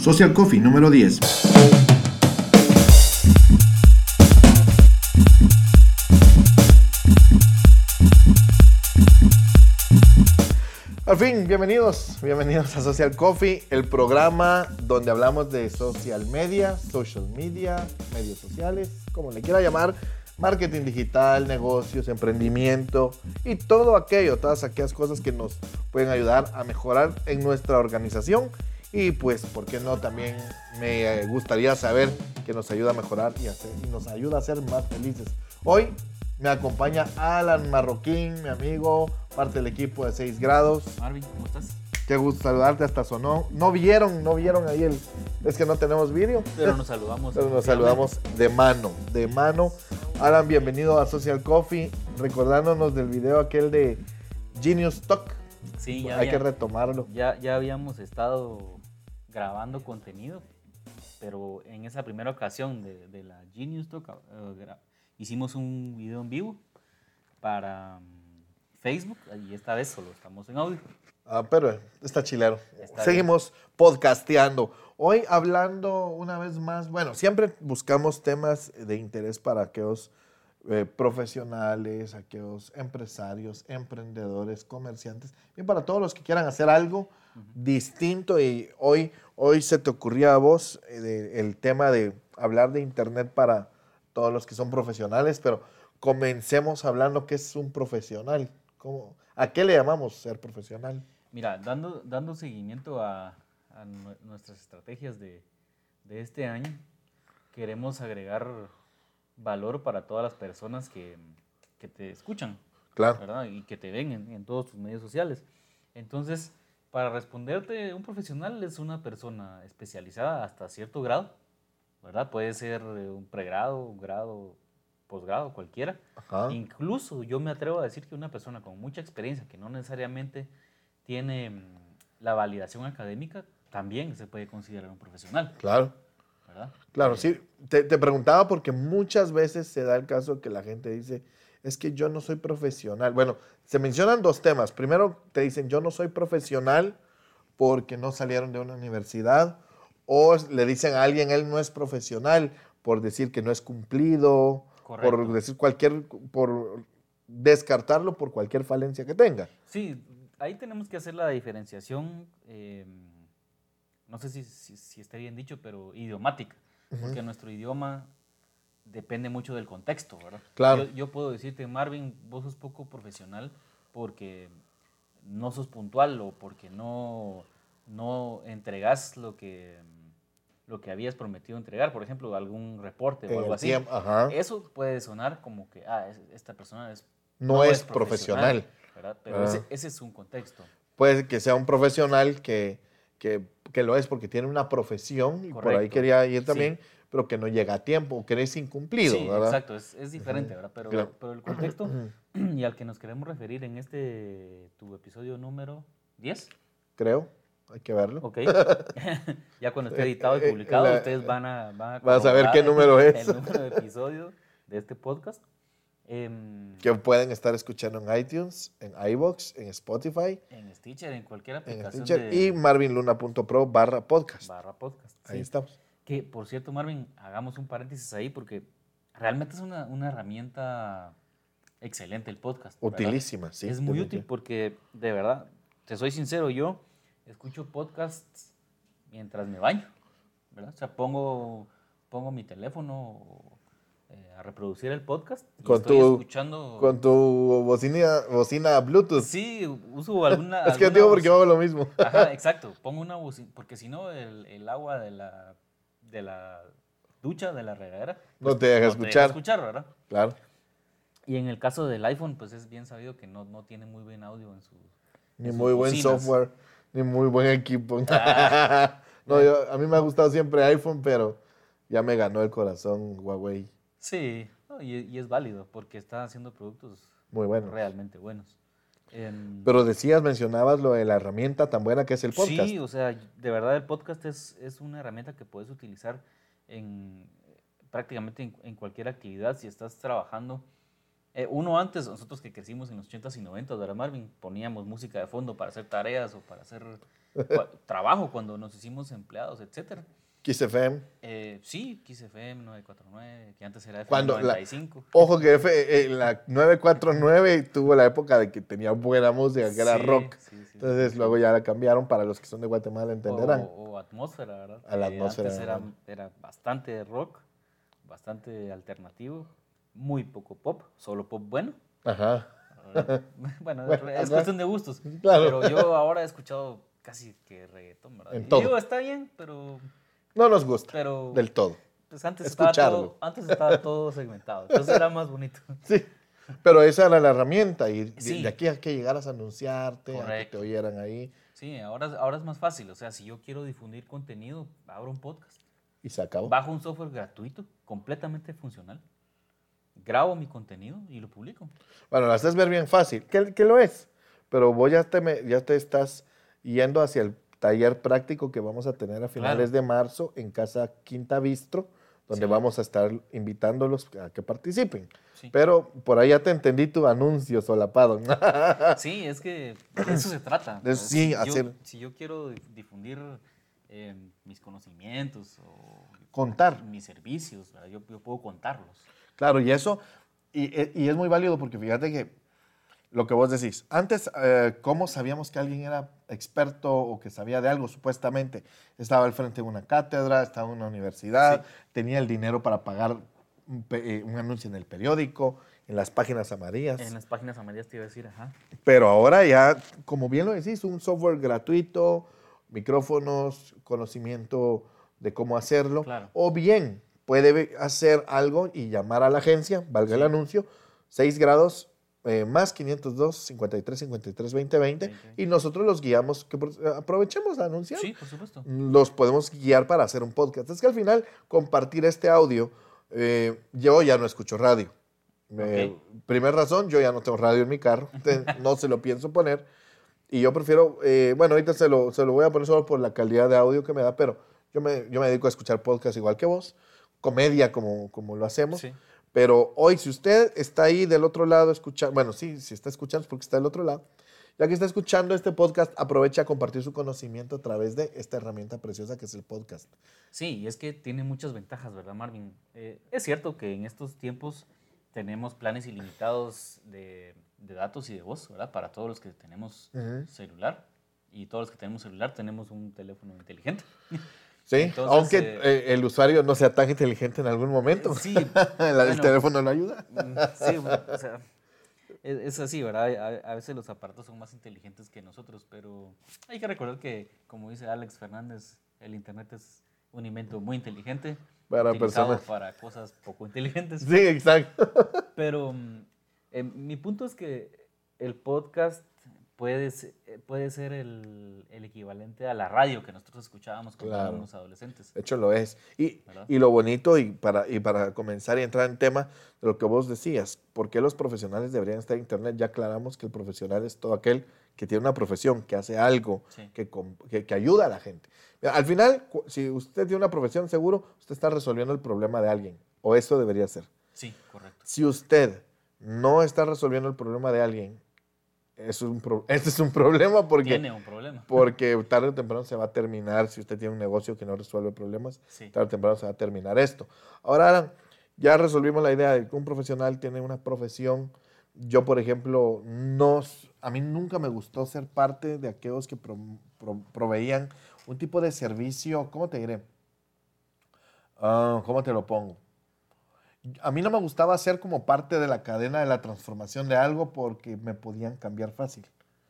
Social Coffee número 10. Al fin, bienvenidos, bienvenidos a Social Coffee, el programa donde hablamos de social media, social media, medios sociales, como le quiera llamar, marketing digital, negocios, emprendimiento y todo aquello, todas aquellas cosas que nos pueden ayudar a mejorar en nuestra organización y pues, ¿por qué no? También me gustaría saber que nos ayuda a mejorar y, hacer, y nos ayuda a ser más felices. Hoy me acompaña Alan Marroquín, mi amigo, parte del equipo de 6 grados. Marvin, ¿cómo estás? Qué gusto saludarte, hasta sonó. No vieron, no vieron ahí el. Es que no tenemos vídeo. Pero nos saludamos. Pero nos saludamos de mano, de mano. Alan, bienvenido a Social Coffee. Recordándonos del video aquel de Genius Talk. Sí, ya Hay había- que retomarlo. ya, ya habíamos estado grabando contenido, pero en esa primera ocasión de, de la Genius Talk gra- hicimos un video en vivo para mm, Facebook y esta vez solo estamos en audio. Ah, pero está chilero. Está Seguimos podcasteando. Hoy hablando una vez más, bueno, siempre buscamos temas de interés para aquellos eh, profesionales, aquellos empresarios, emprendedores, comerciantes y para todos los que quieran hacer algo distinto. Y hoy, hoy se te ocurría a vos eh, de- el tema de hablar de Internet para todos los que son profesionales, pero comencemos hablando qué es un profesional. ¿Cómo, ¿A qué le llamamos ser profesional? Mira, dando, dando seguimiento a, a nue- nuestras estrategias de, de este año, queremos agregar valor para todas las personas que, que te escuchan. Claro. ¿verdad? Y que te ven en, en todos tus medios sociales. Entonces, para responderte, un profesional es una persona especializada hasta cierto grado, ¿verdad? Puede ser eh, un pregrado, un grado, posgrado, cualquiera. Ajá. Incluso yo me atrevo a decir que una persona con mucha experiencia, que no necesariamente tiene mm, la validación académica, también se puede considerar un profesional, Claro, ¿verdad? claro, sí. Te, te preguntaba porque muchas veces se da el caso que la gente dice, es que yo no soy profesional. Bueno, se mencionan dos temas. Primero, te dicen, yo no soy profesional porque no salieron de una universidad. O le dicen a alguien, él no es profesional por decir que no es cumplido, por Correcto. decir cualquier, por descartarlo por cualquier falencia que tenga. Sí, ahí tenemos que hacer la diferenciación, eh, no sé si, si, si está bien dicho, pero idiomática, porque nuestro idioma depende mucho del contexto, ¿verdad? Claro. Yo, yo puedo decirte, Marvin, vos sos poco profesional porque no sos puntual o porque no, no entregas lo que, lo que habías prometido entregar, por ejemplo, algún reporte o En algo así. tiempo, ajá. Eso puede sonar como que, ah, es- esta persona es No es profesional. ¿verdad? Pero Ah. ese, ese es un contexto. puede que sea un profesional que, que, que lo es porque tiene una profesión y por ahí quería ir Sí. Pero que no llega a tiempo, o que es incumplido, sí, ¿verdad? exacto, es, es diferente, ¿verdad? Pero, Claro. pero el contexto y al que nos queremos referir en este, tu episodio número 10, Creo, hay que verlo. ok. ya cuando esté editado Eh, y eh, publicado, la- ustedes van a, van a, Vas a ver qué número es. El número de episodio de este podcast. Em, Que pueden estar escuchando en iTunes, en iBox, en Spotify, en Stitcher, en cualquier en aplicación Stitcher de y marvinluna.pro barra podcast. barra podcast. Ahí sí. estamos. Que, por cierto, Marvin, hagamos un paréntesis ahí porque realmente es una, una herramienta excelente el podcast. ¿verdad? Utilísima, sí. es muy útil porque, de verdad, te soy sincero, yo escucho podcasts mientras me baño, ¿verdad? O sea, pongo, pongo mi teléfono eh, a reproducir el podcast y Con estoy tu- escuchando... Con tu bocina, bocina Bluetooth. Sí, uso alguna... es que alguna digo porque hago lo mismo. Ajá, exacto. Pongo una bocina, porque si no, el, el agua de la, de la ducha, de la regadera... No te deja no escuchar. escuchar, ¿verdad? Claro. Y en el caso del iPhone, pues es bien sabido que no, no tiene muy buen audio en sus... Ni en sus muy buen software, ni muy buen equipo. Ah. no, yo- a mí me ha gustado siempre iPhone, pero ya me ganó el corazón Huawei. Sí, no, y, y es válido porque está haciendo productos Muy bueno. realmente buenos. Em, Pero decías, mencionabas lo de la herramienta tan buena que es el podcast. Sí, o sea, de verdad el podcast es, es una herramienta que puedes utilizar en prácticamente en, en cualquier actividad. Si estás trabajando, eh, uno antes, nosotros que crecimos en los 80s y 90s, ¿verdad, Marvin? Poníamos música de fondo para hacer tareas o para hacer trabajo cuando nos hicimos empleados, etcétera. Kiss FM. Eh, sí, XFM 949, que antes era FM Cuando la- 95. Ojo que F- eh, la 949 tuvo la época de que tenía buena música, que era rock. sí, sí, Entonces luego ya la cambiaron para los que son de Guatemala entenderán. O, o atmósfera, ¿verdad? A la atmósfera, Antes era, bastante rock, bastante alternativo, muy poco pop, solo pop bueno. Ajá. bueno, Bueno, es ajá. cuestión de gustos. Claro. Pero yo ahora he escuchado casi que reggaetón, ¿verdad? En Y todo. Digo, está bien, pero, No nos gusta pero del todo. pues antes, estaba escucharlo. todo, antes estaba todo segmentado. Entonces era más bonito. Sí. Pero esa era la herramienta y de- Sí. de aquí a que llegaras a anunciarte, a que te Correcto. oyeran ahí Sí, ahora, ahora es más fácil. O sea, si yo quiero difundir contenido, abro un podcast. y se acabó. Bajo un software gratuito, completamente funcional. Grabo mi contenido y lo publico. Bueno, lo haces ver bien fácil, que, que lo es, pero vos ya te, ya te estás yendo hacia el taller práctico que vamos a tener a finales de marzo en Casa Quinta Bistro, donde Sí. vamos a estar invitándolos a que participen. Sí. Pero por ahí ya te entendí tu anuncio solapado. Sí, es que de eso se trata. Sí, si, yo, hacer- si yo quiero di- difundir eh, mis conocimientos o Contar. mis servicios, yo, yo puedo contarlos. Claro, y eso, y, e, y es muy válido porque fíjate que lo que vos decís, antes, eh, ¿cómo sabíamos que alguien era experto o que sabía de algo supuestamente? Estaba al frente de una cátedra, estaba en una universidad, tenía el dinero para pagar un, eh, un anuncio en el periódico, en las páginas amarillas. En las páginas amarillas te iba a decir, ajá. Pero ahora ya, como bien lo decís, un software gratuito, micrófonos, conocimiento de cómo hacerlo. Claro. O bien puede hacer algo y llamar a la agencia, valga el anuncio, 6 grados eh, más 502 53 53 20 20 y nosotros los guiamos, que aprovechemos a anunciar. Sí, por supuesto. Los podemos guiar para hacer un podcast. Es que al final compartir este audio, eh, yo ya no escucho radio. Eh, Primer razón, yo ya no tengo radio en mi carro, no se lo pienso poner. Y yo prefiero, eh, bueno, ahorita se lo, se lo voy a poner solo por la calidad de audio que me da, pero yo me, yo me dedico a escuchar podcast igual que vos, comedia como, como lo hacemos. Sí. Pero hoy, si usted está ahí del otro lado escuchando, bueno, sí, si está escuchando es porque está del otro lado, ya que está escuchando este podcast, aprovecha a compartir su conocimiento a través de esta herramienta preciosa que es el podcast. Sí, y es que tiene muchas ventajas, ¿verdad, Marvin? Eh, es cierto que en estos tiempos tenemos planes ilimitados de, de datos y de voz, ¿verdad? Para todos los que tenemos Ujú. celular. Y todos los que tenemos celular tenemos un teléfono inteligente. Sí, Entonces, aunque eh, eh, el usuario no sea tan inteligente en algún momento. Sí, el teléfono lo ayuda. Mm, Sí, bueno, o sea, es, es así, ¿verdad? A, a veces los aparatos son más inteligentes que nosotros, pero hay que recordar que, como dice Alex Fernández, el Internet es un invento muy inteligente Para personas. para cosas poco inteligentes. Sí, exacto. Pero mm, eh, mi punto es que el podcast puede, se- eh, puede ser el, el equivalente a la radio que nosotros escuchábamos cuando Claro. éramos adolescentes. De hecho lo es. Y, y lo bonito, y para, y para comenzar y entrar en tema de lo que vos decías, ¿por qué los profesionales deberían estar en Internet? Ya aclaramos que el profesional es todo aquel que tiene una profesión, que hace algo, Sí. que, que, que ayuda a la gente. Mira, al final, si usted tiene una profesión, seguro usted está resolviendo el problema de alguien, o eso debería ser. Sí, correcto. Si usted no está resolviendo el problema de alguien, es un pro- este es un problema porque... Tiene un problema. Porque tarde o temprano se va a terminar, si usted tiene un negocio que no resuelve problemas, Sí. tarde o temprano se va a terminar esto. Ahora, Alan, ya resolvimos la idea de que un profesional tiene una profesión. Yo, por ejemplo, no, a mí nunca me gustó ser parte de aquellos que pro- pro- proveían un tipo de servicio, ¿cómo te diré? Ah, ¿Cómo te lo pongo? A mí no me gustaba ser como parte de la cadena de la transformación de algo porque me podían cambiar fácil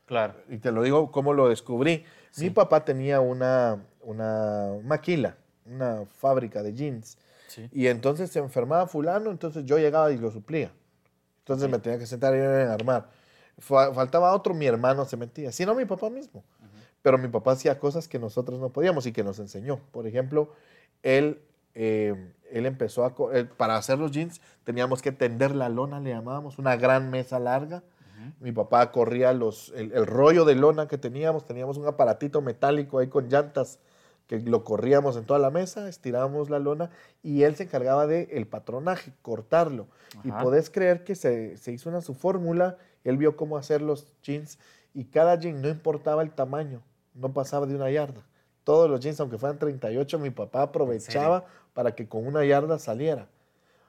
Claro. y te lo digo cómo lo descubrí. Mi Sí. papá tenía una, una maquila, una fábrica de jeans. Sí. Y entonces se enfermaba fulano, entonces yo llegaba y lo suplía. Entonces Ok. me tenía que sentar y armar. Fa- faltaba otro, mi hermano se metía. Si no, mi papá mismo. Pero mi papá hacía cosas que nosotros no podíamos y que nos enseñó. Por ejemplo, él, eh, él empezó a... él- para hacer los jeans teníamos que tender la lona, le llamábamos, una gran mesa larga. Mi papá corría los, el, el rollo de lona que teníamos, teníamos un aparatito metálico ahí con llantas que lo corríamos en toda la mesa, estirábamos la lona y él se encargaba de el patronaje, cortarlo. Y podés creer que se, se hizo una su fórmula, él vio cómo hacer los jeans y cada jean, no importaba el tamaño, no pasaba de una yarda. Todos los jeans, aunque fueran 38, mi papá aprovechaba para que con una yarda saliera.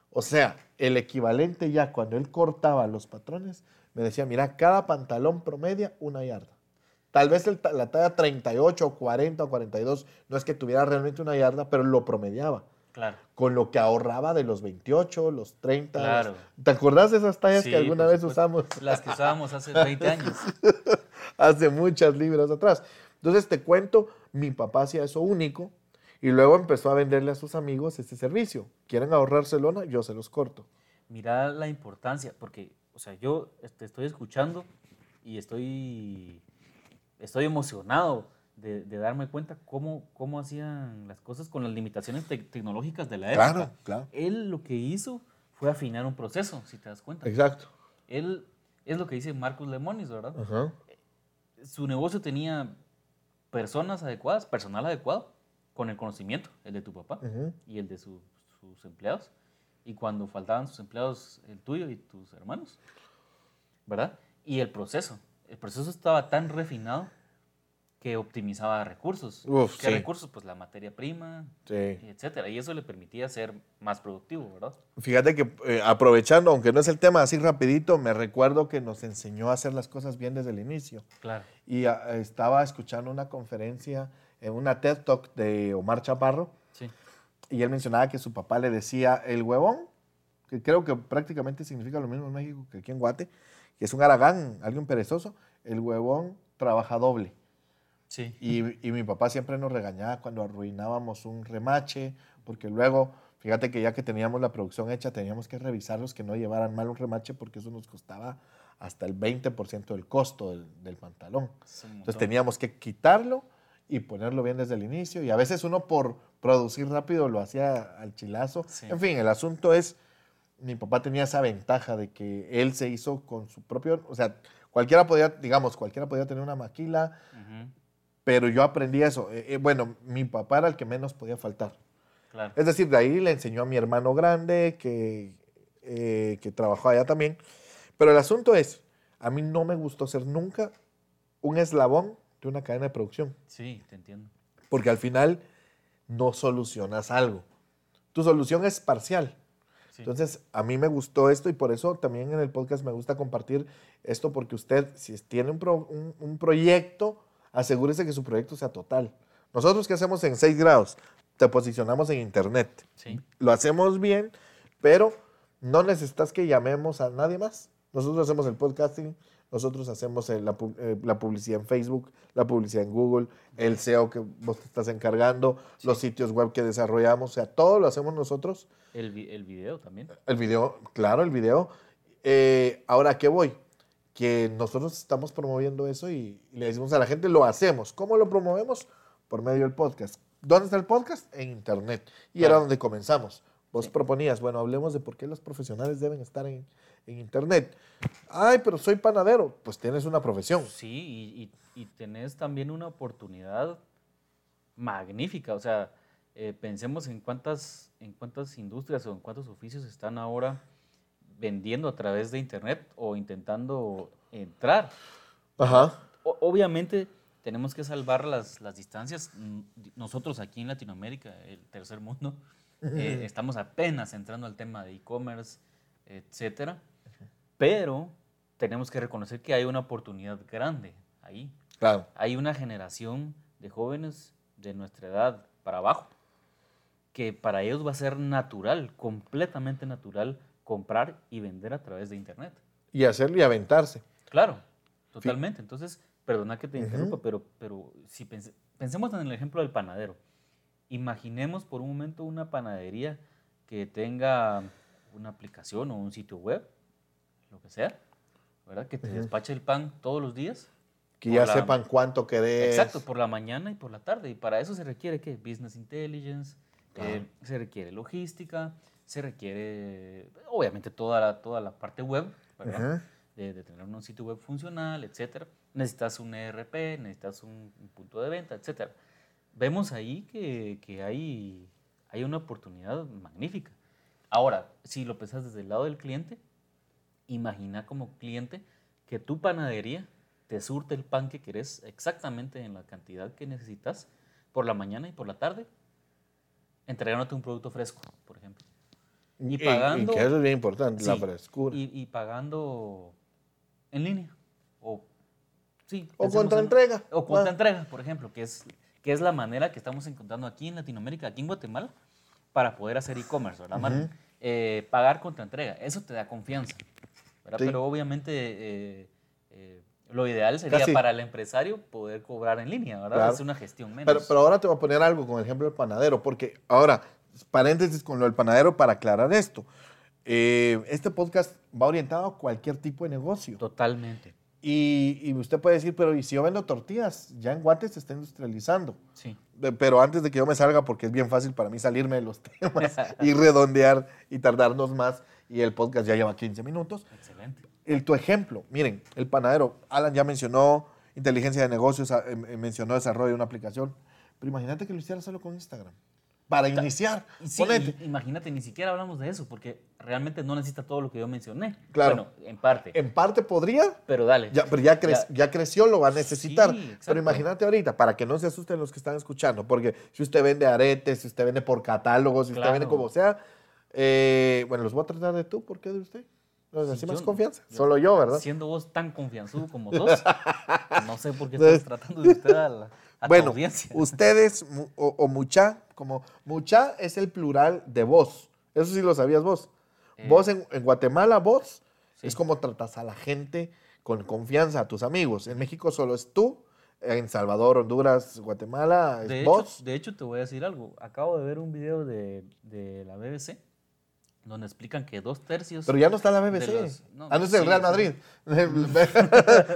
O sea, el equivalente ya cuando él cortaba los patrones, me decía, mira, cada pantalón promedia una yarda. Tal vez la talla 38, 40 o 42 no es que tuviera realmente una yarda, pero lo promediaba. Claro. Con lo que ahorraba de los 28, los 30. Claro. ¿Te acordás de esas tallas que alguna vez usamos? Las que usábamos hace 20 años. hace muchas libras atrás. Entonces te cuento, mi papá hacía eso único y luego empezó a venderle a sus amigos este servicio. ¿Quieren ahorrarse lona? Yo se los corto. Mira la importancia, porque, o sea, yo te estoy escuchando y estoy estoy emocionado de, darme cuenta cómo, cómo hacían las cosas con las limitaciones tecnológicas de la época. Claro, claro. Él lo que hizo fue afinar un proceso, si te das cuenta. Exacto. Él es lo que dice Marcus Lemonis, ¿verdad? Su negocio tenía personas adecuadas, personal adecuado, con el conocimiento, el de tu papá y el de sus empleados. Y cuando faltaban sus empleados, el tuyo y tus hermanos, ¿verdad? Y el proceso el proceso estaba tan refinado que optimizaba recursos. ¿Qué recursos? Pues la materia prima, etcétera. Y eso le permitía ser más productivo, ¿verdad? Fíjate que eh, aprovechando, aunque no es el tema así rapidito, me recuerdo que nos enseñó a hacer las cosas bien desde el inicio. Claro. Y ah, estaba escuchando una conferencia en una TED Talk de Omar Chaparro. Sí. Y él mencionaba que su papá le decía el huevón, que creo que prácticamente significa lo mismo en México que aquí en Guate que es un aragán, alguien perezoso, el huevón trabaja doble. Sí. Y, y, mi papá siempre nos regañaba cuando arruinábamos un remache, porque luego, fíjate que ya que teníamos la producción hecha, teníamos que revisarlos que no llevaran mal un remache, porque eso nos costaba hasta el 20% del costo del, pantalón. Entonces teníamos que quitarlo y ponerlo bien desde el inicio. Y a veces uno por producir rápido lo hacía al chilazo. En fin, el asunto es mi papá tenía esa ventaja de que él se hizo con su propio, o sea, cualquiera podía, digamos, cualquiera podía tener una maquila, pero yo aprendí eso. Eh, eh, bueno, mi papá era el que menos podía faltar. Es decir, de ahí le enseñó a mi hermano grande que, eh, que trabajó allá también. Pero el asunto es, a mí no me gustó ser nunca un eslabón de una cadena de producción. Sí, te entiendo. Porque al final no solucionas algo. Tu solución es parcial. Entonces, a mí me gustó esto y por eso también en el podcast me gusta compartir esto porque usted, si tiene un, un, proyecto, asegúrese que su proyecto sea total. Nosotros, ¿qué hacemos en 6 grados? Te posicionamos en Internet. Sí. Lo hacemos bien, pero no necesitas que llamemos a nadie más. Nosotros hacemos el podcasting, nosotros hacemos eh, eh, la, publicidad en Facebook, la publicidad en Google, el SEO que vos te estás encargando, los sitios web que desarrollamos, o sea, todo lo hacemos nosotros. El, el video también. El video, claro, el video. Eh, ahora, ¿qué voy? Que nosotros estamos promoviendo eso y, le decimos a la gente, lo hacemos. ¿Cómo lo promovemos? Por medio del podcast. ¿Dónde está el podcast? En Internet. Y era donde comenzamos. Vos proponías, bueno, hablemos de por qué los profesionales deben estar en, en Internet. Ay, pero soy panadero. Pues tienes una profesión. Sí, y, y, tenés también una oportunidad magnífica. O sea, eh, pensemos en cuántas, en cuántas industrias o en cuántos oficios están ahora vendiendo a través de Internet o intentando entrar. Ajá. obviamente tenemos que salvar las, las distancias. Nosotros aquí en Latinoamérica, el tercer mundo, eh, estamos apenas entrando al tema de e-commerce, etcétera. Pero tenemos que reconocer que hay una oportunidad grande ahí. Claro. Hay una generación de jóvenes de nuestra edad para abajo que para ellos va a ser natural, completamente natural, comprar y vender a través de Internet. Y hacerlo y aventarse. Claro, totalmente. Entonces, perdona que te interrumpa, pero, pero si pensemos en el ejemplo del panadero. Imaginemos por un momento una panadería que tenga una aplicación o un sitio web, lo que sea, ¿verdad? Que te despache el pan todos los días. Que ya sepan cuánto querés. Exacto, por la mañana y por la tarde. Y para eso se requiere, ¿qué? Business Intelligence, eh, se requiere logística, se requiere, obviamente, toda la, toda la parte web, ¿verdad? de, tener un sitio web funcional, etcétera. Necesitas un ERP, necesitas un, punto de venta, etcétera. Vemos ahí que, que hay, hay una oportunidad magnífica. Ahora, si lo pensás desde el lado del cliente, imagina como cliente que tu panadería te surte el pan que querés exactamente en la cantidad que necesitas por la mañana y por la tarde, entregándote un producto fresco, por ejemplo. Y, pagando- y que eso es bien importante, la Sí, frescura. Y, y pagando en línea. O, sí, o contra en- entrega. O contra Ah, entrega, por ejemplo, que es, que es la manera que estamos encontrando aquí en Latinoamérica, aquí en Guatemala, para poder hacer e-commerce, ¿verdad. Eh, pagar contra entrega, eso te da confianza, ¿verdad? Sí. Pero obviamente eh, eh, lo ideal sería Casi. para el empresario poder cobrar en línea, ¿verdad? Claro. Es una gestión menos. Pero, pero ahora te voy a poner algo con el ejemplo del panadero, porque ahora, paréntesis con lo del panadero para aclarar esto. Eh, este podcast va orientado a cualquier tipo de negocio. Totalmente, Y, y usted puede decir, pero ¿y si yo vendo tortillas? Ya en Guates se está industrializando. sí. De- Pero antes de que yo me salga, porque es bien fácil para mí salirme de los temas y redondear y tardarnos más, y el podcast ya lleva 15 minutos. Excelente. El, tu ejemplo, miren, el panadero, Alan ya mencionó inteligencia de negocios, a- em- em, mencionó desarrollo de una aplicación, pero imagínate que lo hiciera solo con Instagram. Para iniciar, sí, y- imagínate, ni siquiera hablamos de eso, porque realmente no necesita todo lo que yo mencioné. Claro. Bueno, en parte. En parte podría, pero dale. ya, pero ya, cre- ya creció, lo va a necesitar. Sí, pero imagínate ahorita, para que no se asusten los que están escuchando, porque si usted vende aretes, si usted vende por catálogos, si usted Claro. vende como sea, eh, bueno, los voy a tratar de tú, ¿por qué de usted? No, Sí, así más yo- confianza. yo- Solo yo, ¿verdad? Siendo vos tan confianzudo como sos, no sé por qué estás tratando de usted a, la, a tu Bueno, audiencia. ustedes o, o mucha, como mucha es el plural de vos. Eso sí lo sabías vos. Eh. Vos en, en Guatemala, vos, Sí. es como tratas a la gente con confianza, a tus amigos. En México solo es tú. En Salvador, Honduras, Guatemala, es De hecho, vos. de hecho, te voy a decir algo. Acabo de ver un video de, de la BBC donde explican que dos tercios. Pero ya no está la BBC. los- no, ah, no es el Real. Madrid.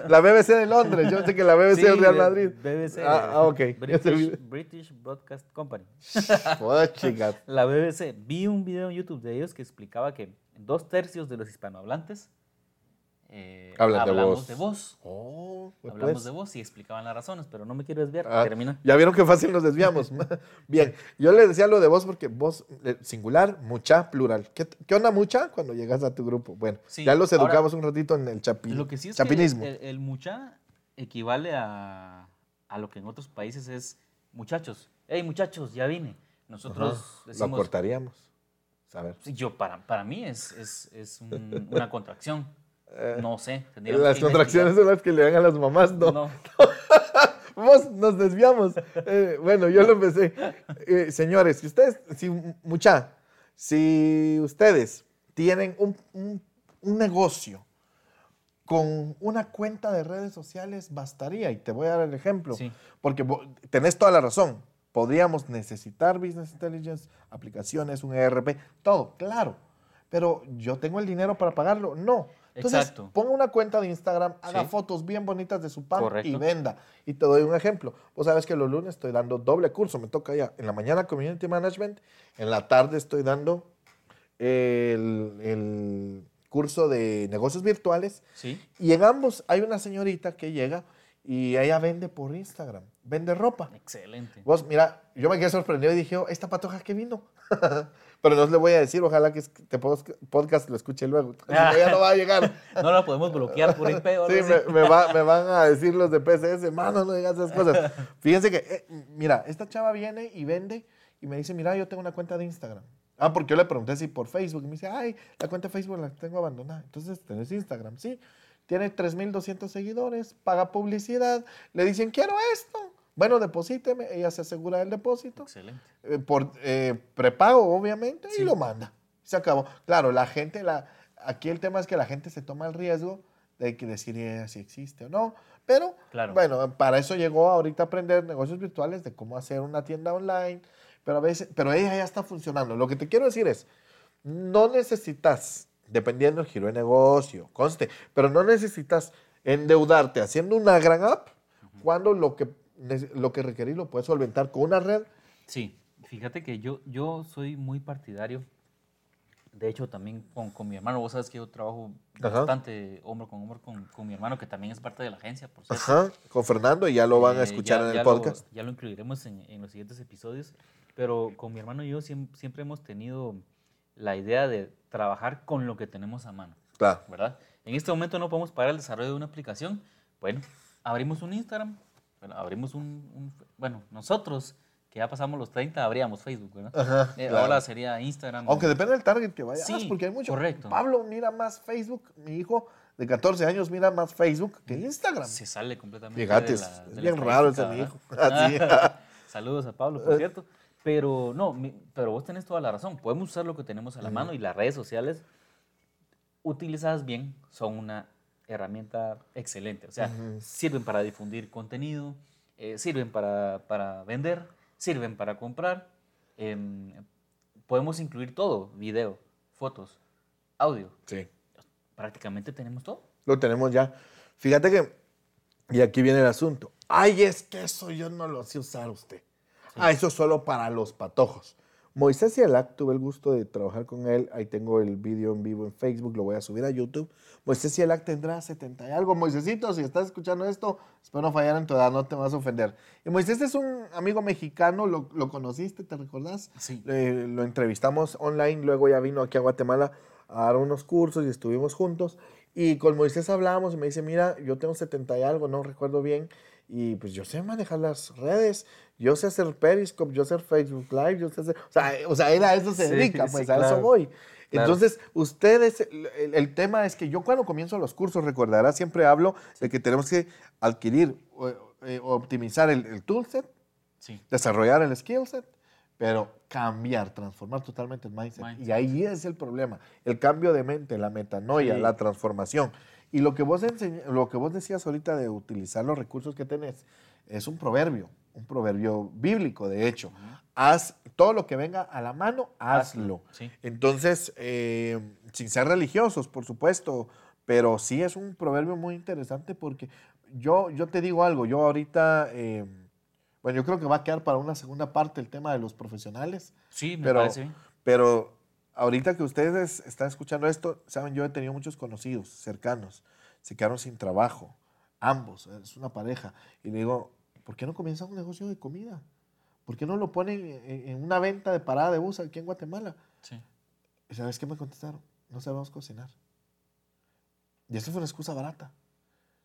la BBC de Londres. Yo sé que la BBC Sí, es el Real Madrid. BBC. Ah, ah, ok. British, British Broadcast Company. Oh. La BBC. Vi un video en YouTube de ellos que explicaba que dos tercios de los hispanohablantes eh, de hablamos vos. de voz. Oh, pues. Hablamos de voz y explicaban las razones, pero no me quiero desviar. Ah, Termina. Ya vieron que fácil nos desviamos. Bien, yo le decía lo de vos porque vos, eh, singular, mucha, plural. ¿Qué, qué onda mucha cuando llegas a tu grupo? Bueno, Sí, ya los ahora, educamos un ratito en el chapi, Lo que sí es chapinismo. que el, el mucha equivale a, a lo que en otros países es muchachos. Hey, muchachos, ya vine. Nosotros Ajá, Lo decimos. cortaríamos. Sí, Yo, para, para mí es, es, es un- una contracción. No sé. Eh, Las contracciones son las que le dan a las mamás, no. No. Vos nos desviamos. Eh, bueno, yo lo empecé. Eh, señores, si ustedes, si mucha, si ustedes tienen un, un- un negocio con una cuenta de redes sociales, bastaría. Y te voy a dar el ejemplo. Sí. Porque tenés toda la razón. Podríamos necesitar Business Intelligence, aplicaciones, un ERP, todo, claro. Pero yo tengo el dinero para pagarlo. No. Entonces, Exacto. ponga una cuenta de Instagram, haga Sí. fotos bien bonitas de su pan y venda. Y te doy un ejemplo. Vos sabes que los lunes estoy dando doble curso, me toca ya. En la mañana Community Management, en la tarde estoy dando el, el curso de negocios virtuales. Sí. Y en ambos hay una señorita que llega y ella vende por Instagram, vende ropa. Excelente. Vos, mira, yo me quedé sorprendido y dije, oh, ¿esta patoja que vino? Pero no le voy a decir, ojalá que este podcast lo escuche luego. Ya no va a llegar. No la podemos bloquear por IP Sí, me, me va- me van a decir los de PCS, mano, no digas esas cosas. Fíjense que, eh, mira, esta chava viene y vende y me dice, mira, yo tengo una cuenta de Instagram. Ah, porque yo le pregunté si por Facebook. Y me dice, ay, la cuenta de Facebook la tengo abandonada. Entonces, ¿tenés Instagram? Sí. Tiene 3.200 seguidores, paga publicidad. Le dicen, quiero esto. Bueno, deposíteme. Ella se asegura del depósito Excelente. eh, por eh, prepago, obviamente, Sí. y lo manda. Se acabó. Claro, la gente, la, aquí el tema es que la gente se toma el riesgo de que decir eh, si existe o no. Pero, Claro. bueno, para eso llegó ahorita a aprender negocios virtuales de cómo hacer una tienda online. Pero a veces, pero ella ya está funcionando. Lo que te quiero decir es, no necesitas, dependiendo del giro de negocio, conste, pero no necesitas endeudarte haciendo una gran app cuando lo que, lo que requerís lo puedes solventar con una red Sí, fíjate que yo, yo soy muy partidario. De hecho, también con, con mi hermano, vos sabes que yo trabajo Ajá. bastante hombro con hombro con, con mi hermano, que también es parte de la agencia, por cierto. Ajá, con Fernando y ya lo van a Eh, escuchar ya- en el ya lo- podcast. ya lo incluiremos en, en los siguientes episodios. Pero con mi hermano y yo siem- siempre hemos tenido la idea de trabajar con lo que tenemos a mano, Claro. ¿verdad? En este momento no podemos parar el desarrollo de una aplicación, Bueno, abrimos un Instagram, bueno, abrimos un, un- bueno, nosotros que ya pasamos los 30 abríamos Facebook, ¿verdad? Ajá, Eh, claro. Ahora sería Instagram. Aunque depende del target que vayas, Sí, porque hay mucho. correcto. Pablo mira más Facebook, mi hijo de 14 años mira más Facebook que Instagram. se sale completamente Fíjate, de la, es de la bien raro ese mi hijo. Así. Saludos a Pablo, por cierto. Pero no, mi- pero vos tenés toda la razón. Podemos usar lo que tenemos a la mano y las redes sociales utilizadas bien son una herramienta excelente. O sea, sirven para difundir contenido, eh, sirven para, para vender, sirven para comprar. em, podemos incluir todo, video, fotos, audio. Sí. Prácticamente tenemos todo. Lo tenemos ya. Fíjate que, y aquí viene el asunto. Ay, es que eso yo no lo sé usar usted. Ah, eso es solo para los patojos. Moisés Cielac, tuve el gusto de trabajar con él. Ahí tengo el vídeo en vivo en Facebook, lo voy a subir a YouTube. Moisés Cielac tendrá 70 y algo. Moisésito, si estás escuchando esto, espero no fallar en tu edad, no te vas a ofender. Y Moisés es un amigo mexicano, lo, lo conociste, ¿te recordás? Sí. Eh, lo entrevistamos online, luego ya vino aquí a Guatemala a dar unos cursos y estuvimos juntos. Y con Moisés hablábamos y me dice, mira, yo tengo 70 y algo, no recuerdo bien, y pues yo sé manejar las redes, yo sé hacer Periscope, yo sé hacer Facebook Live, yo sé hacer... O sea, o sea él a eso se dedica, sí, pues a eso voy. Claro. Entonces, ustedes, el, tema es que yo cuando comienzo los cursos, recordarás, siempre hablo de que tenemos que adquirir o, eh, optimizar el, el toolset, Sí. desarrollar el skill set, pero cambiar, transformar totalmente el mindset. Mindset. Y ahí es el problema, el cambio de mente, la metanoia, Sí. la transformación. Y lo que, vos lo que vos decías ahorita de utilizar los recursos que tenés es un proverbio, un proverbio bíblico, de hecho. Haz todo lo que venga a la mano, hazlo. Sí. Entonces, eh, sin ser religiosos, por supuesto, pero sí es un proverbio muy interesante porque yo, yo te digo algo, yo ahorita, eh, bueno, yo creo que va a quedar para una segunda parte el tema de los profesionales, Sí, me pero, parece bien. pero ahorita que ustedes están escuchando esto, saben, yo he tenido muchos conocidos cercanos, se quedaron sin trabajo, ambos, es una pareja, y le digo, ¿por qué no comienzan un negocio de comida? ¿Por qué no lo ponen en, una venta de parada de bus aquí en Guatemala? Sí. ¿Y sabes qué me contestaron? No sabemos cocinar. Y eso fue una excusa barata.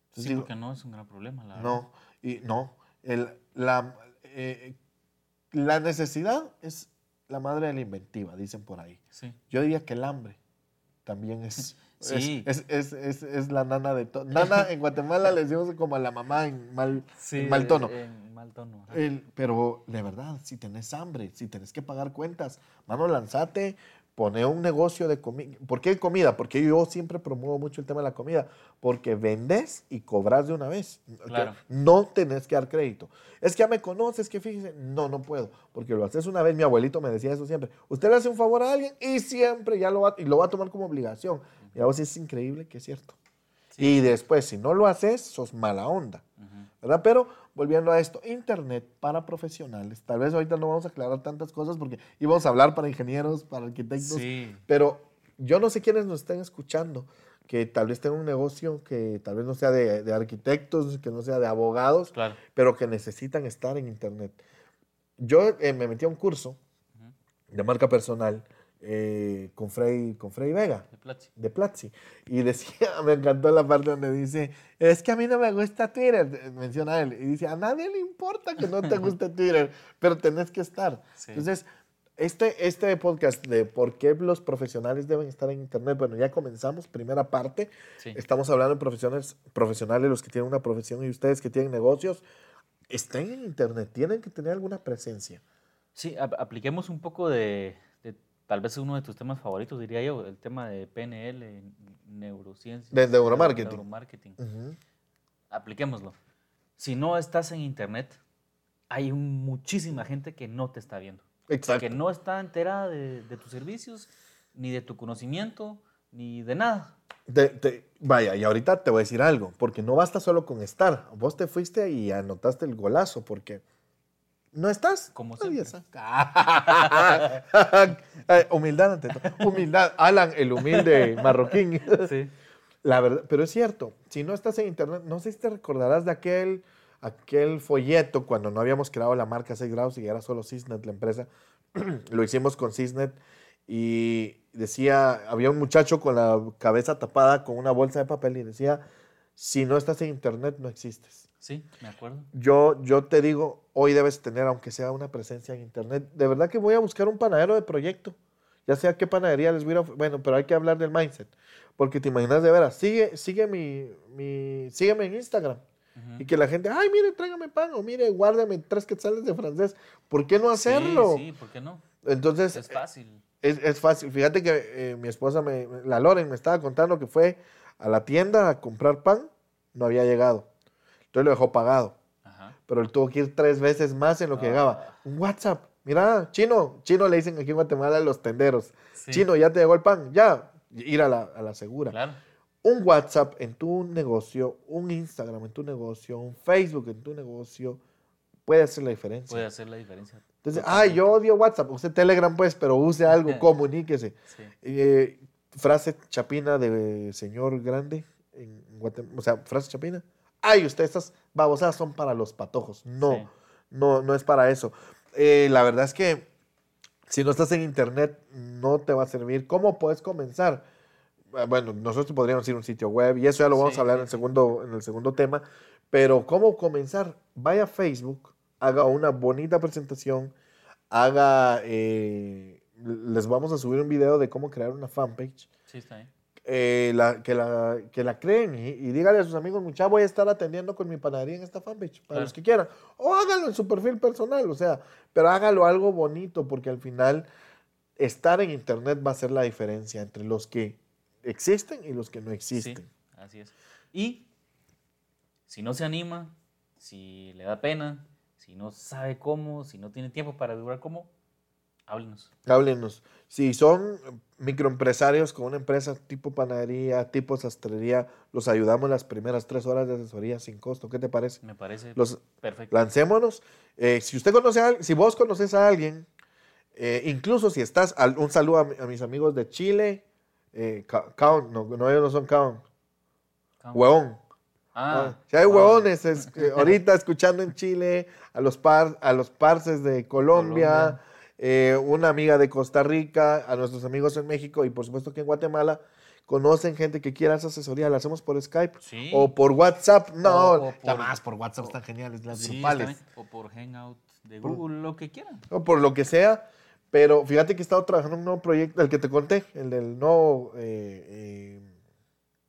Entonces Sí, digo, porque no es un gran problema, la verdad. no, y no. El- la, eh, la necesidad es la madre de la inventiva, dicen por ahí. Sí. Yo diría que el hambre también es. Sí. Es, es, es, la nana de todo. Nana en Guatemala le decimos como a la mamá en mal, en mal tono. En mal tono. El- pero de verdad, si tenés hambre, si tenés que pagar cuentas, mano, lanzate, pone un negocio de comida. ¿Por qué comida? Porque yo siempre promuevo mucho el tema de la comida. Porque vendes y cobras de una vez. Claro. No tenés que dar crédito. Es que ya me conoces, que fíjese. No, no puedo. Porque lo haces una vez. Mi abuelito me decía eso siempre. Usted le hace un favor a alguien y siempre ya lo va, y lo va a tomar como obligación. Y a vos es increíble que es cierto. Y después, si no lo haces, sos mala onda. ¿verdad? Pero volviendo a esto, Internet para profesionales. Tal vez ahorita no vamos a aclarar tantas cosas porque íbamos a hablar para ingenieros, para arquitectos, Sí. pero yo no sé quiénes nos estén escuchando, que tal vez tengan un negocio que tal vez no sea de, de arquitectos, que no sea de abogados, Claro. pero que necesitan estar en Internet. Yo eh, me metí a un curso de marca personal eh, con, Frey, con Frey Vega De Platzi. de Platzi. Y decía, me encantó la parte donde dice, es que a mí no me gusta Twitter, menciona él. Y dice, a nadie le importa que no te guste Twitter, pero tenés que estar. Sí. Entonces, este, este podcast de por qué los profesionales deben estar en Internet, bueno, ya comenzamos, primera parte. Sí. Estamos hablando de profesionales, profesionales, los que tienen una profesión y ustedes que tienen negocios, estén en Internet, tienen que tener alguna presencia. Sí, ap- apliquemos un poco de tal vez uno de tus temas favoritos, diría yo, el tema de PNL, neurociencias. De neuromarketing. neuromarketing. Ujú. Apliquémoslo. Si no estás en internet, hay un- muchísima gente que no te está viendo. Exacto. Que no está enterada de, de tus servicios, ni de tu conocimiento, ni de nada. Te- te- vaya, y ahorita te voy a decir algo, porque no basta solo con estar. Vos te fuiste y anotaste el golazo, porque no estás. Como siempre. Humildad ante todo. Humildad. Alan, el humilde marroquín. Sí. La verdad, pero es cierto, si no estás en internet, no sé si te recordarás de aquel, aquel folleto cuando no habíamos creado la marca 6 grados y era solo Cisnet la empresa. Lo hicimos con Cisnet y decía, había un muchacho con la cabeza tapada con una bolsa de papel y decía, Si no estás en internet, no existes. Sí, me acuerdo. Yo, yo te digo, hoy debes tener, aunque sea una presencia en internet. De verdad que voy a buscar un panadero de proyecto. Ya sea qué panadería les voy a... Bueno, pero hay que hablar del mindset. Porque te imaginas de veras, sigue, sigue mi, mi, sígueme en Instagram. Y que la gente, ay, mire, tráigame pan, o mire, guárdame tres quetzales de francés. ¿Por qué no hacerlo? Sí, sí, ¿por qué no? Entonces, Es fácil. es, es fácil. Fíjate que eh, mi esposa, me, la Loren, me estaba contando que fue a la tienda a comprar pan, no había llegado. Entonces lo dejó pagado. Ajá. Pero él tuvo que ir tres veces más en lo que Ah. llegaba. Un WhatsApp. Mira, chino, chino le dicen aquí en Guatemala a los tenderos. Sí. Chino, ya te llegó el pan, ya. Ir a la, a la segura. Claro. Un WhatsApp en tu negocio, un Instagram en tu negocio, un Facebook en tu negocio, puede hacer la diferencia. Puede hacer la diferencia. Entonces, ay, yo odio WhatsApp, use Telegram pues, pero use algo, comuníquese. Sí. Eh, frase chapina de señor grande en Guatemala, o sea, frase chapina. Ay, usted estas babosadas son para los patojos. No, Sí. no, no es para eso. Eh, la verdad es que si no estás en internet, no te va a servir. ¿Cómo puedes comenzar? Ah, Bueno, nosotros podríamos ir a un sitio web y eso ya lo vamos Sí, a hablar sí, en, el segundo, en el segundo tema. Pero ¿cómo comenzar? Vaya a Facebook, haga una bonita presentación, haga... eh, les vamos a subir un video de cómo crear una fanpage Sí, está bien. Eh, la, que, la, que la creen y, y dígale a sus amigos, mucha voy a estar atendiendo con mi panadería en esta fanpage, para Claro. los que quieran. O hágalo en su perfil personal, o sea, pero hágalo algo bonito, porque al final estar en internet va a ser la diferencia entre los que existen y los que no existen. Sí, así es. Y si no se anima, si le da pena, si no sabe cómo, si no tiene tiempo para averiguar cómo, háblenos. Háblenos. Si son microempresarios con una empresa tipo panadería, tipo sastrería, los ayudamos las primeras tres horas de asesoría sin costo. ¿Qué te parece? Me parece Los, perfecto. lancémonos. Eh, si usted conoce a alguien, si vos conoces a alguien, eh, incluso si estás, al- un saludo a, mi- a mis amigos de Chile, eh, Count, no, no, ellos no son Count, Calma. huevón. Ah, si hay wow. huevones es- que ahorita escuchando en Chile, a los, par, a los parces de Colombia, Colombia. Eh, una amiga de Costa Rica, a nuestros amigos en México y por supuesto que en Guatemala, conocen gente que quiera esa asesoría, la hacemos por Skype Sí. o por WhatsApp. No, O- por- más por WhatsApp están geniales las Sí, grupales. O por Hangout de Google, lo que quieran. o por lo que sea. Pero fíjate que he estado trabajando en un nuevo proyecto, el que te conté, el del nuevo, eh, eh,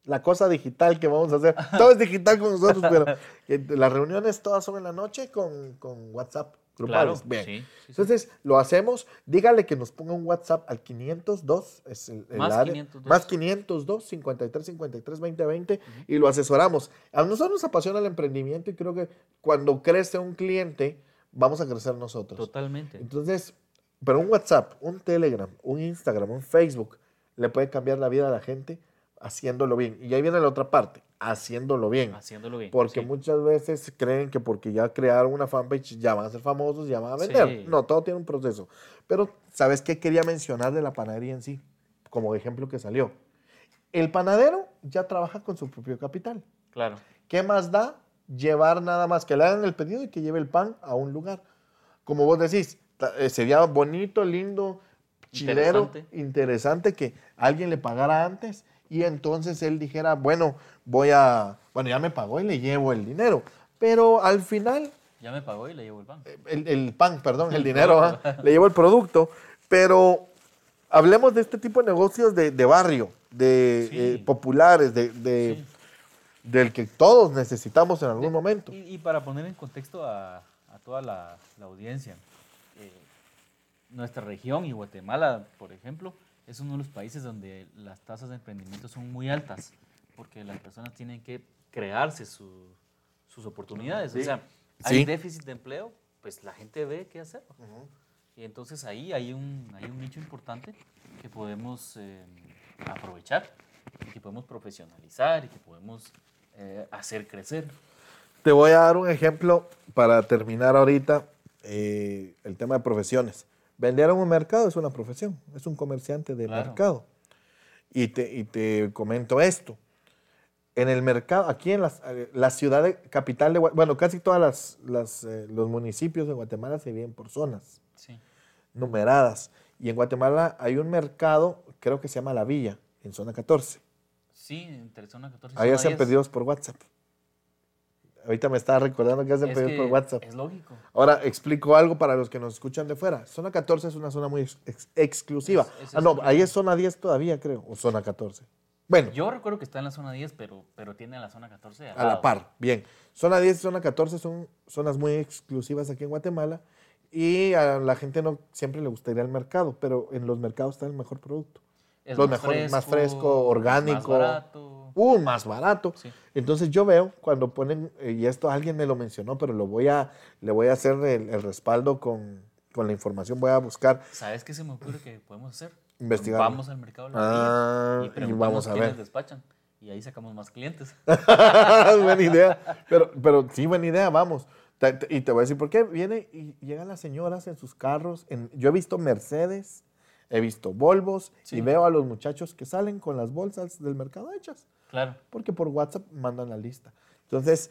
la cosa digital que vamos a hacer. Todo es digital con nosotros, pero las reuniones todas son en la noche con, con WhatsApp Claro. Bien. Sí, sí, sí. Entonces, lo hacemos. Dígale que nos ponga un WhatsApp al 502, es el, el Más área, 502. más 502 53 53 20 20 y lo asesoramos. A nosotros nos apasiona el emprendimiento y creo que cuando crece un cliente, vamos a crecer nosotros. Totalmente. Entonces, pero un WhatsApp, un Telegram, un Instagram, un Facebook, le puede cambiar la vida a la gente haciéndolo bien. Y ahí viene la otra parte, haciéndolo bien. Haciéndolo bien. Porque sí. muchas veces creen que porque ya crearon una fanpage ya van a ser famosos, ya van a vender. Sí. No, todo tiene un proceso. Pero, ¿sabes qué quería mencionar de la panadería en sí? Como ejemplo que salió. El panadero ya trabaja con su propio capital. Claro. ¿Qué más da llevar nada más que le hagan el pedido y que lleve el pan a un lugar? Como vos decís, eh, sería bonito, lindo, chilero, Interesante. interesante que alguien le pagara antes y entonces él dijera, bueno, voy a, bueno, ya me pagó y le llevo el dinero. Pero al final, Ya me pagó y le llevo el pan. el, el pan, perdón, el dinero, ¿ah? le llevo el producto. Pero hablemos de este tipo de negocios de, de barrio, de Sí. eh, populares, de, de- Sí. del que todos necesitamos en algún momento. Y, y para poner en contexto a, a toda la, la audiencia, eh, nuestra región y Guatemala, por ejemplo, es uno de los países donde las tasas de emprendimiento son muy altas, porque las personas tienen que crearse su- sus oportunidades. Sí. O sea, Sí. hay déficit de empleo, pues la gente ve qué hacer. Y entonces ahí hay un, hay un nicho importante que podemos eh, aprovechar, y que podemos profesionalizar y que podemos eh, hacer crecer. Te voy a dar un ejemplo para terminar ahorita eh, el tema de profesiones. Vender en un mercado es una profesión, es un comerciante de Claro. mercado. Y te, y te comento esto. En el mercado, aquí en las- eh, la ciudad de- capital de bueno, casi todas las, las, eh, los municipios de Guatemala se viven por zonas Sí. numeradas. Y en Guatemala hay un mercado, creo que se llama La Villa, en zona 14. Sí, entre zona 14 y Ahí zona hacen 10. pedidos por WhatsApp. Ahorita me estaba recordando que hacen pedidos por WhatsApp. Es lógico. Ahora explico algo para los que nos escuchan de fuera. Zona 14 es una zona muy ex- ex- exclusiva. Es- es ah, no, ahí es zona 10 todavía, creo, o zona 14. Bueno, Yo recuerdo que está en la zona 10, pero, pero tiene la zona 14 al a la par, bien. Zona 10 y zona 14 son zonas muy exclusivas aquí en Guatemala y a la gente no siempre le gustaría el mercado, pero en los mercados está el mejor producto. Es Los mejores, más fresco, orgánico. Más barato. Uh, más barato. Sí. Entonces yo veo cuando ponen, eh, y esto alguien me lo mencionó, pero lo voy a, le voy a hacer el, el respaldo con, con la información, voy a buscar, ¿Sabes qué se me ocurre que podemos hacer? Investigar. Vamos al mercado de Ah, y preguntamos vamos a ver. despachan. Y ahí sacamos más clientes. buena idea. Pero, pero sí, buena idea, vamos. Y te voy a decir por qué. Viene y llegan las señoras en sus carros. en- yo he visto Mercedes, he visto Volvos y Sí. veo a los muchachos que salen con las bolsas del mercado hechas. Claro. Porque por WhatsApp mandan la lista. Entonces,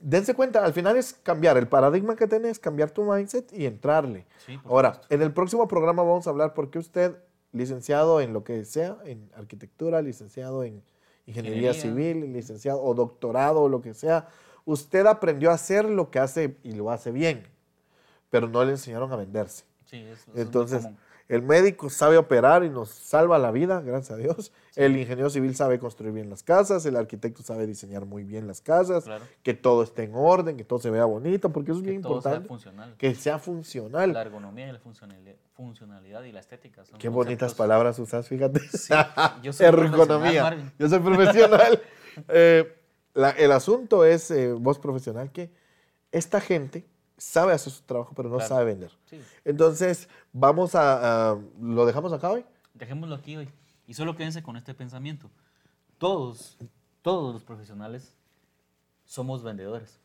dense cuenta, al final es cambiar el paradigma que tenés, cambiar tu mindset y entrarle. Sí, Ahora, en el próximo programa vamos a hablar por qué usted, licenciado en lo que sea, en arquitectura, licenciado en ingeniería Ingeniería. civil, licenciado o doctorado o lo que sea, usted aprendió a hacer lo que hace y lo hace bien, pero no le enseñaron a venderse. Sí, eso, eso es Entonces, común. El médico sabe operar y nos salva la vida, gracias a Dios. El ingeniero civil sabe construir bien las casas, el arquitecto sabe diseñar muy bien las casas, Claro. que todo esté en orden, que todo se vea bonito, porque eso es Que bien todo sea importante. funcional. Que sea funcional. La ergonomía y la funcionalidad, y la estética. Son Qué bonitas conceptos- palabras usas, fíjate. Sí, yo soy Ergonomía. Yo soy profesional. Eh, la- el asunto es, eh, vos profesional, que esta gente sabe hacer su trabajo, pero no Claro. sabe vender. Sí, Entonces, vamos a, a- ¿Lo dejamos acá hoy? dejémoslo aquí hoy. Y solo quédense con este pensamiento. Todos, todos los profesionales somos vendedores.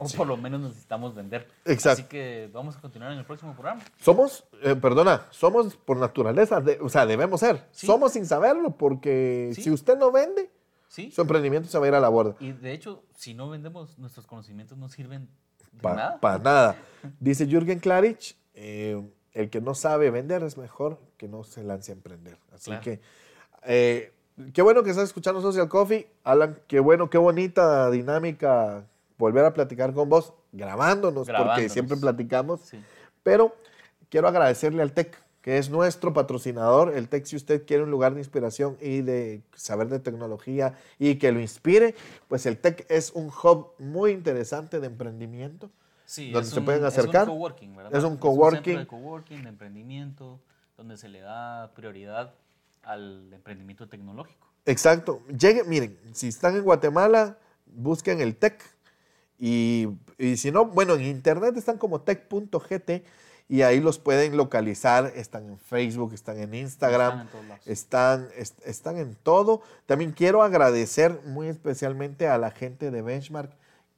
O por lo menos necesitamos vender. Exacto. Así que vamos a continuar en el próximo programa. Somos, eh, perdona, somos por naturaleza, de- o sea, debemos ser. Sí. Somos sin saberlo, porque si usted no vende, ¿Sí? su emprendimiento se va a ir a la borda. Y de hecho, si no vendemos, nuestros conocimientos no sirven de Pa- nada. Para nada. Dice Jürgen Klarich, eh, el que no sabe vender es mejor que no se lance a emprender. Así Claro. que, eh, qué bueno que estás escuchando Social Coffee. Alan, qué bueno, qué bonita dinámica volver a platicar con vos, grabándonos, porque siempre platicamos. Sí. Pero quiero agradecerle al TEC, que es nuestro patrocinador. El TEC, si usted quiere un lugar de inspiración y de saber de tecnología y que lo inspire, pues el TEC es un hub muy interesante de emprendimiento. Sí, donde es se un- pueden es un acercar. coworking, ¿verdad? Es un coworking. de coworking, de emprendimiento, donde se le da prioridad al emprendimiento tecnológico. Exacto. Llegue, miren, si están en Guatemala, busquen el TEC. Y, y si no, bueno, en internet están como tech.gt y ahí los pueden localizar. Están en Facebook, están en Instagram. Están en. Están, est- están en todo. También quiero agradecer muy especialmente a la gente de Benchmark,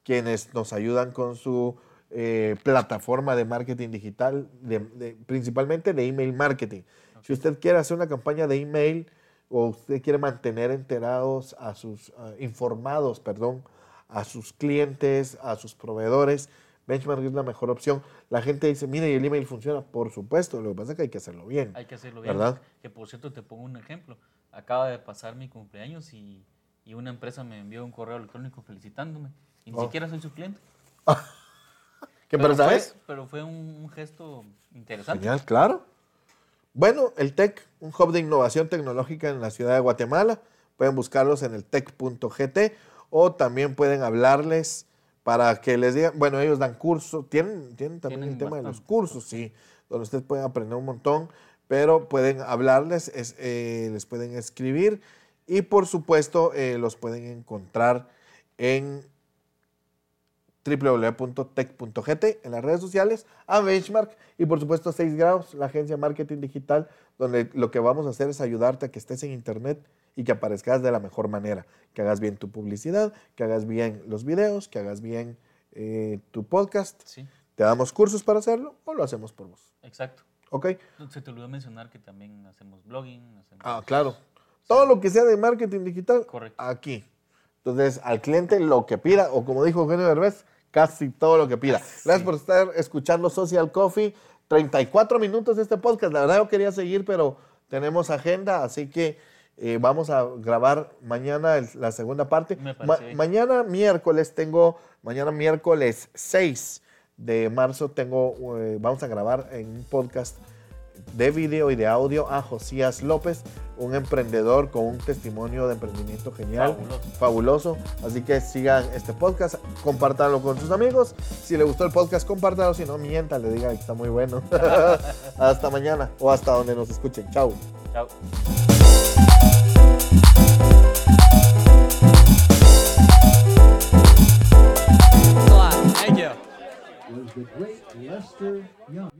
quienes nos ayudan con su eh, plataforma de marketing digital, de- de- principalmente de email marketing. Si usted quiere hacer una campaña de email o usted quiere mantener enterados a sus, informados, perdón, a sus clientes, a sus proveedores, Benchmark es la mejor opción. La gente dice, mire, ¿y el email funciona? Por supuesto, lo que pasa es que hay que hacerlo bien. Hay que hacerlo bien. ¿Verdad? Que por cierto, te pongo un ejemplo. Acaba de pasar mi cumpleaños y, y una empresa me envió un correo electrónico felicitándome. Y ni Oh. siquiera soy su cliente. ¿Qué pero empresa fue, es? Pero fue un, un gesto interesante. Genial, claro. Bueno, el TEC, un hub de innovación tecnológica en la ciudad de Guatemala. Pueden buscarlos en el tech.gt o también pueden hablarles para que les digan, bueno, ellos dan cursos, tienen, tienen también Tienen el tema de los cursos, sí, donde ustedes pueden aprender un montón, pero pueden hablarles, es- eh, les pueden escribir y por supuesto eh, los pueden encontrar en www.tech.gt en las redes sociales, a Benchmark y por supuesto 6 grados, la agencia de marketing digital, donde lo que vamos a hacer es ayudarte a que estés en internet y que aparezcas de la mejor manera, que hagas bien tu publicidad, que hagas bien los videos, que hagas bien eh, tu podcast. Sí, Te damos cursos para hacerlo o lo hacemos por vos. exacto. ¿Ok? Se te olvidó mencionar que también hacemos blogging. Hacemos, Ah, claro. Todo lo que sea de marketing digital, Correcto. aquí. Entonces, al cliente lo que pida, o como dijo Eugenio Derbez, casi todo lo que pida. Gracias por estar escuchando Social Coffee. 34 minutos de este podcast. La verdad yo quería seguir, pero tenemos agenda, así que Eh, vamos a grabar mañana el- la segunda parte. Ma- mañana miércoles tengo, mañana miércoles 6 de marzo tengo, eh, vamos a grabar en un podcast de video y de audio a Josías López, un emprendedor con un testimonio de emprendimiento genial, Fabuloso. fabuloso. Así que sigan este podcast, compártanlo con sus amigos. Si le gustó el podcast, compártanlo. Si no, mientan, le digan que está muy bueno. hasta mañana o hasta donde nos escuchen. Chao. Chao. The great Lester Young.